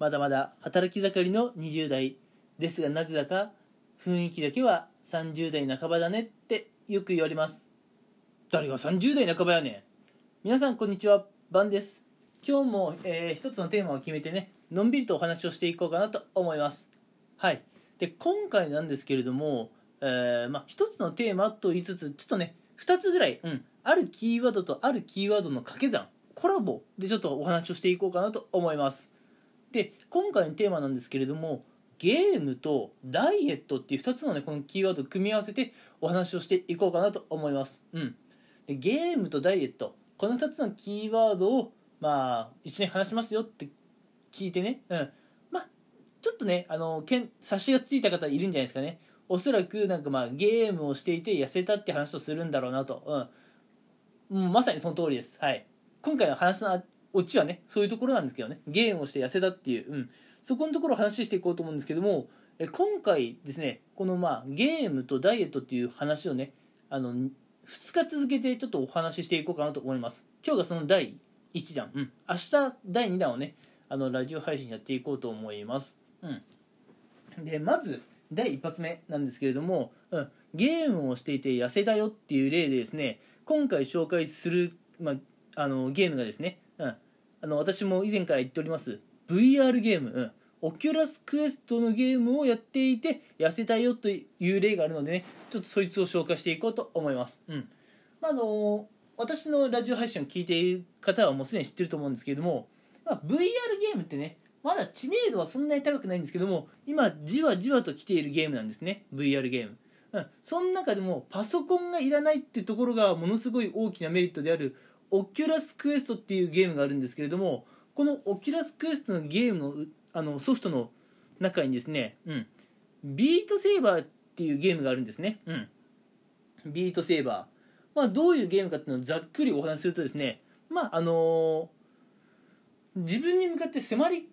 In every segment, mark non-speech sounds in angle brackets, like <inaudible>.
まだまだ働き盛りの20代ですがなぜだか雰囲気だけは30代半ばだねってよく言われます。誰が30代半ばやねん。皆さんこんにちは。バンです。今日も、えー一つのテーマを決めてねのんびりとお話をしていこうかなと思います。はい。で今回なんですけれども、えーまあ、一つのテーマと言いつつちょっとね2つぐらい、うん、あるキーワードとあるキーワードの掛け算コラボでちょっとお話をしていこうかなと思います。で今回のテーマなんですけれどもゲームとダイエットっていう2つのねこのキーワードを組み合わせてお話をしていこうかなと思います。うん。でゲームとダイエットこの2つのキーワードをまあ一緒に話しますよって聞いてね。うん。まあちょっとねあのけん察しがついた方いるんじゃないですかね。おそらくなんかまあゲームをしていて痩せたって話をするんだろうなと。うん、う、まさにその通りです。はい。今回の話のオチはねそういうところなんですけどね。ゲームをして痩せたっていう、うん、そこのところを話していこうと思うんですけどもえ今回ですねこのまあゲームとダイエットっていう話をねあの2日続けてちょっとお話ししていこうかなと思います。今日がその第1弾、うん、明日第2弾をねあのラジオ配信やっていこうと思います、うん、でまず第1発目なんですけれども、うん、ゲームをしていて痩せたよっていう例でですね今回紹介する、まあ、あのゲームがですね、うん、あの私も以前から言っております。VR ゲーム、うん、 Oculus Quest のゲームをやっていて痩せたよという例があるのでねちょっとそいつを紹介していこうと思います、うん。まあ、あの私のラジオ配信を聞いている方はもうすでに知ってると思うんですけれども、まあ、VR ゲームってねまだ知名度はそんなに高くないんですけども今じわじわと来ているゲームなんですね。VR ゲーム、うん、その中でもパソコンがいらないってところがものすごい大きなメリットであるオキュラスクエストっていうゲームがあるんですけれどもこのオキュラスクエストのゲームのあのソフトの中にですね、うん、ビートセーバーっていうゲームがあるんですね、うん、ビートセーバー、まあ、どういうゲームかっていうのをざっくりお話しするとですねまああのー自分に向かって迫り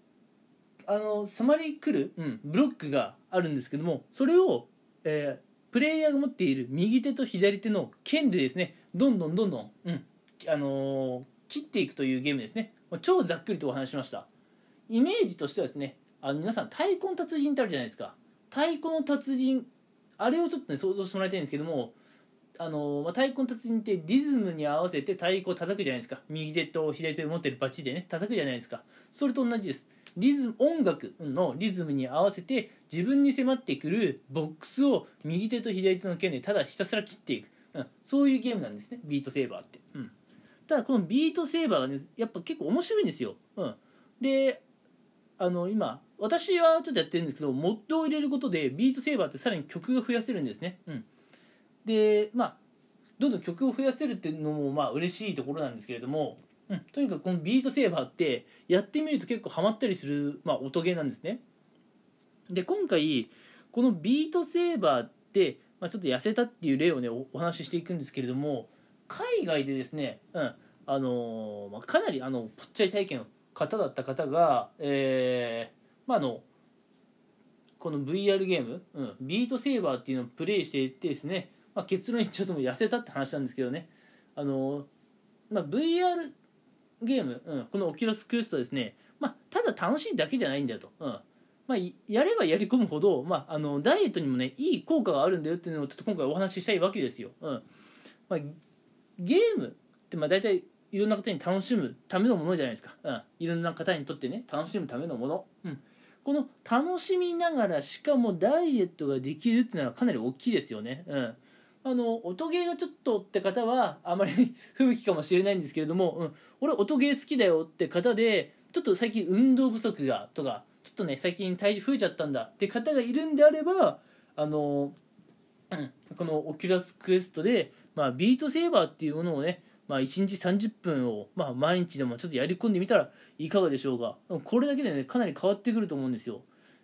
あの迫り来る、うん、ブロックがあるんですけどもそれを、えープレイヤーが持っている右手と左手の剣でですねどんどんどんどん、うんあのー切っていくというゲームですね。超ざっくりとお話しました。イメージとしてはですねあの皆さん太鼓の達人ってあるじゃないですか。太鼓の達人あれをちょっとね想像してもらいたいんですけどもあのーまあ、太鼓の達人ってリズムに合わせて太鼓を叩くじゃないですか。右手と左手で持ってるバチでね叩くじゃないですか。それと同じです。リズム音楽のリズムに合わせて自分に迫ってくるボックスを右手と左手の剣でただひたすら切っていく、うん、そういうゲームなんですね。ビートセーバーって、うん、ただこのビートセーバーがねやっぱ結構面白いんですよ、うん、であの今私はちょっとやってるんですけどモッドを入れることでビートセーバーってさらに曲が増やせるんですね、うん、でまあどんどん曲を増やせるっていうのもまあ嬉しいところなんですけれども、うん、とにかくこのビートセーバーってやってみると結構ハマったりする、まあ、音ゲーなんですね。で今回このビートセーバーって、まあ、ちょっと痩せたっていう例をねおお話ししていくんですけれども海外でですね、うんあのまあ、かなりあのぽっちゃり体型の方だった方が、えーまあ、のこの VR ゲーム、うん、ビートセーバーっていうのをプレイしていってですね、まあ、結論言っちゃうともう痩せたって話なんですけどね。あの、まあ、VR ゲーム、うん、このオキュラスクエストですね、まあ、ただ楽しいだけじゃないんだよと、うんまあ、やればやり込むほど、まあ、あのダイエットにもねいい効果があるんだよっていうのをちょっと今回お話ししたいわけですよ、うんまあ、ゲームってまあ大体いろんな方に楽しむためのものじゃないですか、うん、いろんな方にとってね楽しむためのもの、うん、この楽しみながらしかもダイエットができるっていうのはかなり大きいですよね、うん、あの音ゲーがちょっとって方はあまり <laughs> 不向きかもしれないんですけれども、うん、俺音ゲー好きだよって方でちょっと最近運動不足がとかちょっとね最近体重増えちゃったんだって方がいるんであればあの、うん、このオキュラスクエストで、まあ、ビートセーバーっていうものをねまあ、1日30分を、まあ、毎日でもちょっとやり込んでみたらいかがでしょうか。これだけでねかなり変わってくると思うんですよ、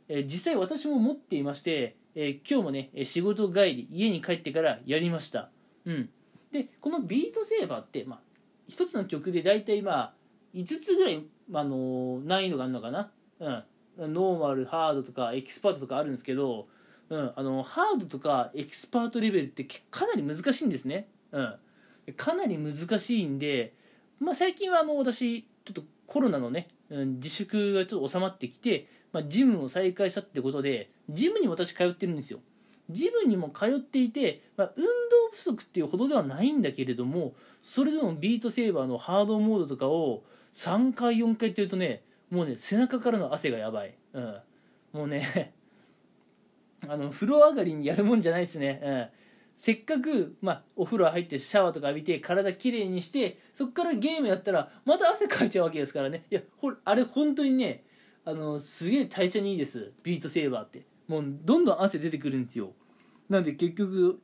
えー実際私も持っていまして、えー今日もね仕事帰り家に帰ってからやりました。うん。でこのビートセーバーって、まあ、一つの曲で大体まあ5つぐらい、まああの難易度があるのかな。うん。ノーマルハードとかエキスパートとかあるんですけど、うん、あのハードとかエキスパートレベルってかなり難しいんですね、うん、かなり難しいんで、まあ、最近はあの私ちょっとコロナのね、うん、自粛がちょっと収まってきて、まあ、ジムを再開したってことでジムにも私通ってるんですよ。ジムにも通っていて、まあ、運動不足っていうほどではないんだけれどもそれでもビートセーバーのハードモードとかを3回4回やってるとねもうね背中からの汗がやばい、うん、もうねあの風呂上がりにやるもんじゃないですね、うん。せっかく、まあ、お風呂入ってシャワーとか浴びて体きれいにしてそこからゲームやったらまた汗かいちゃうわけですからね。いやほあれ本当にねあのすげえ代謝にいいです。ビートセーバーって。もうどんどん汗出てくるんですよ。なんで結局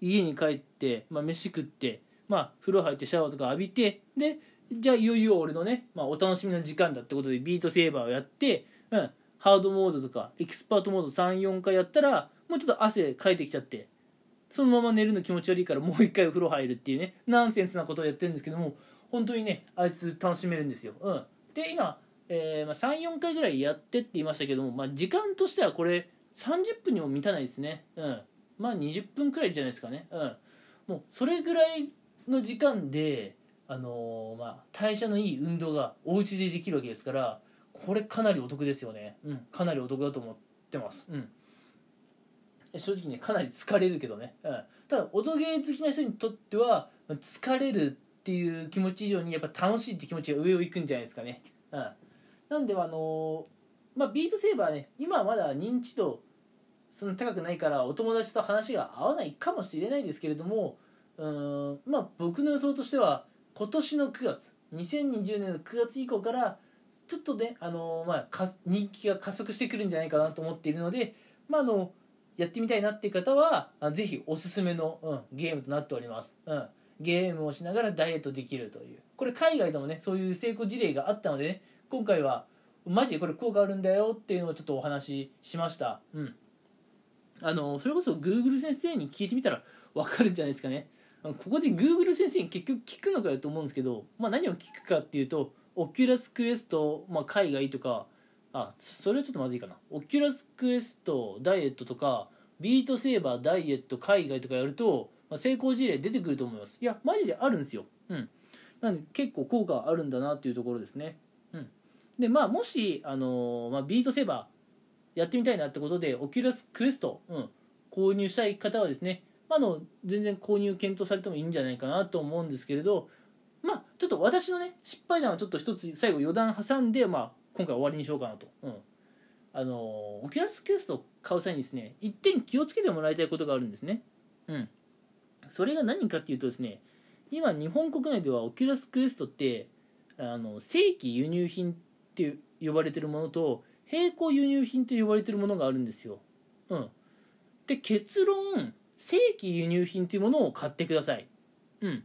家に帰って、まあ、飯食ってまあ風呂入ってシャワーとか浴びてでじゃあいよいよ俺のね、まあ、お楽しみの時間だってことでビートセーバーをやって、うん、ハードモードとかエキスパートモード34回やったらもうちょっと汗かいてきちゃってそのまま寝るの気持ち悪いからもう一回お風呂入るっていうねナンセンスなことをやってるんですけども本当にねあいつ楽しめるんですよ、うん、で今、えーまあ、34回ぐらいやってって言いましたけども、まあ、時間としてはこれ30分にも満たないですね。うん。まあ20分くらいじゃないですかね。うん。もうそれぐらいの時間であのー、まあ代謝のいい運動がお家でできるわけですからこれかなりお得ですよね。うん。かなりお得だと思ってます。うん。正直ねかなり疲れるけどね、うん、ただ音ゲー好きな人にとっては疲れるっていう気持ち以上にやっぱ楽しいって気持ちが上を行くんじゃないですかね、うん、なんであのー、まあビートセーバーね今はまだ認知度そんな高くないからお友達と話が合わないかもしれないですけれどもうんまあ僕の予想としては今年の9月2020年の9月以降からちょっとね、あのー、まあ、人気が加速してくるんじゃないかなと思っているので、まあ、あのやってみたいなっていう方はぜひおすすめの、うん、ゲームとなっております、うん、ゲームをしながらダイエットできるという。これ海外でもねそういう成功事例があったのでね今回はマジでこれ効果あるんだよっていうのをちょっとお話ししました。うん。あのそれこそ Google 先生に聞いてみたら分かるんじゃないですかね。ここで Google 先生に結局聞くのかよと思うんですけど、まあ、何を聞くかっていうとオキュラスクエスト、まあ、海外とかあそれはちょっとまずいかな。オキュラスクエストダイエットとかビートセーバーダイエット海外とかやると、まあ、成功事例出てくると思います。いやマジであるんですよ。うん。なんで結構効果あるんだなっていうところですね。うん。でまあもし、あのー、まあ、ビートセーバーやってみたいなってことでオキュラスクエスト、うん、購入したい方はですね、まあ、の全然購入検討されてもいいんじゃないかなと思うんですけれどっと私のね失敗談はちょっと一つ最後余談挟んで、まあ、今回終わりにしようかなと、うん、あのオキュラスクエストを買う際にですね一点気をつけてもらいたいことがあるんですね。うん。それが何かっていうとですね今日本国内ではオキュラスクエストってあの正規輸入品って呼ばれてるものと並行輸入品と呼ばれてるものがあるんですよ。うん。で結論正規輸入品というものを買ってください。うん。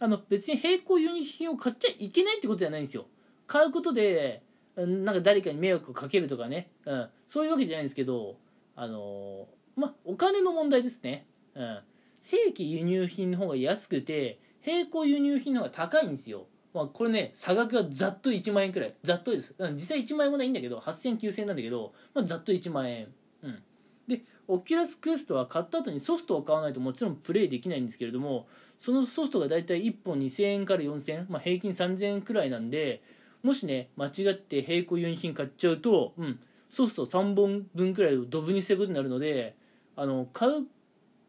あの別に並行輸入品を買っちゃいけないってことじゃないんですよ。買うことでなんか誰かに迷惑をかけるとかね、うん、そういうわけじゃないんですけどあのまあお金の問題ですね、うん、正規輸入品の方が安くて並行輸入品の方が高いんですよ。まあ、これね差額がざっと1万円くらい。ざっとです、うん、実際1万円もないんだけど80009000円なんだけど、まあ、ざっと1万円。うん。でオキュラスクエストは買った後にソフトを買わないともちろんプレイできないんですけれどもそのソフトが大体1本2000円から4000円、まあ、平均3000円くらいなんでもしね間違って並行輸入品買っちゃうと、うん、ソフト3本分くらいをドブにすることになるのであの買う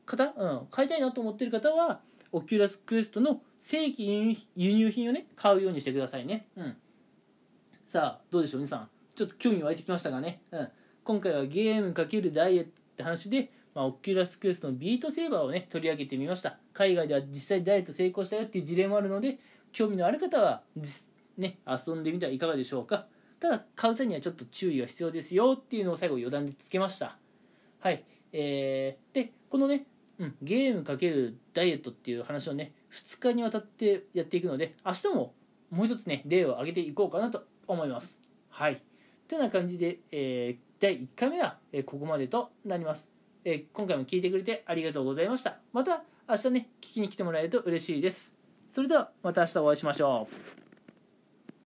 方、うん、買いたいなと思ってる方はオキュラスクエストの正規輸入品をね買うようにしてくださいね、うん、さあどうでしょう皆さん。ちょっと興味湧いてきましたかね、うん、今回はゲーム×ダイエットって話で、まあ、オキュラスクエストのビートセーバーをね取り上げてみました。海外では実際ダイエット成功したよっていう事例もあるので興味のある方はね、遊んでみてはいかがでしょうか。ただ買う際にはちょっと注意が必要ですよっていうのを最後余談でつけました。はい。えー、でこのね、うん、ゲームかけるダイエットっていう話をね2日にわたってやっていくので明日ももう一つね例を挙げていこうかなと思います。はい。てな感じで、えー、第1回目は、えここまでとなります、え今回も聞いてくれてありがとうございました。また明日ね聞きに来てもらえると嬉しいです。それではまた明日お会いしましょう。